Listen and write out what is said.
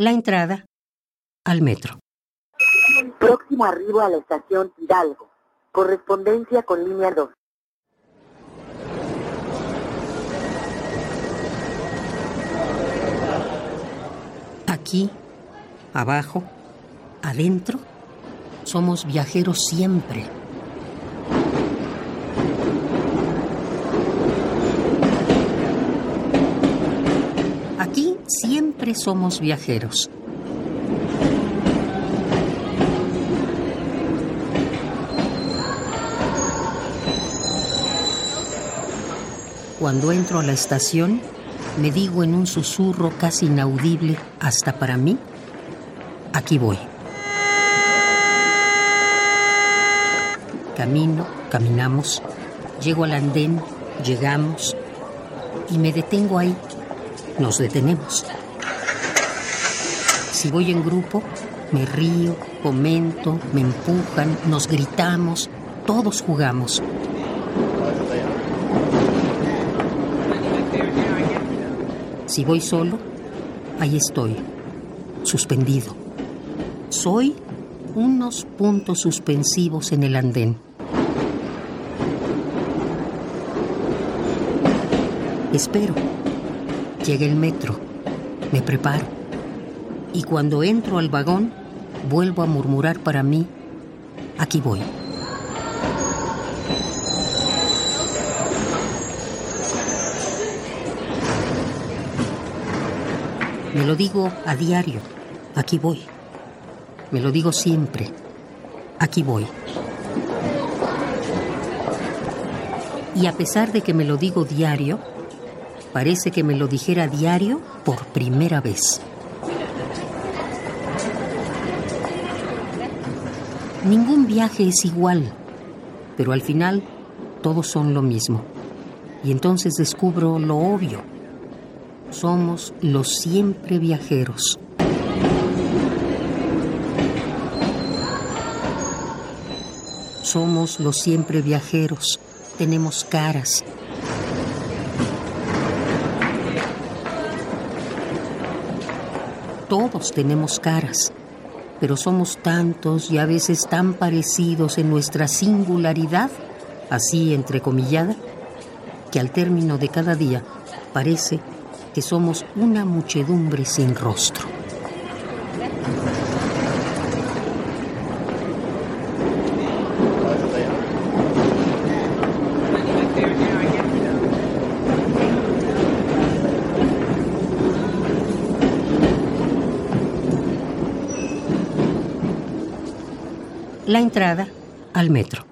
La entrada al metro. Próximo arribo a la estación Hidalgo. Correspondencia con línea 2. Aquí, abajo, adentro, somos viajeros siempre. Aquí siempre somos viajeros. Cuando entro a la estación, me digo en un susurro casi inaudible hasta para mí, aquí voy. Camino, caminamos, llego al andén, llegamos y me detengo ahí. Nos detenemos. Si voy en grupo, me río, comento, me empujan, nos gritamos, todos jugamos. Si voy solo, ahí estoy, suspendido. Soy unos puntos suspensivos en el andén. Espero. Llega el metro. Me preparo. Y cuando entro al vagón, vuelvo a murmurar para mí, aquí voy. Me lo digo a diario, aquí voy. Me lo digo siempre, aquí voy. Y a pesar de que me lo digo diario, parece que me lo dijera diario por primera vez. Ningún viaje es igual, pero al final todos son lo mismo. Y entonces descubro lo obvio somos los siempre viajeros. Somos los siempre viajeros. Tenemos caras. Todos tenemos caras, pero somos tantos y a veces tan parecidos en nuestra singularidad, así entrecomillada, que al término de cada día parece que somos una muchedumbre sin rostro. La entrada al metro.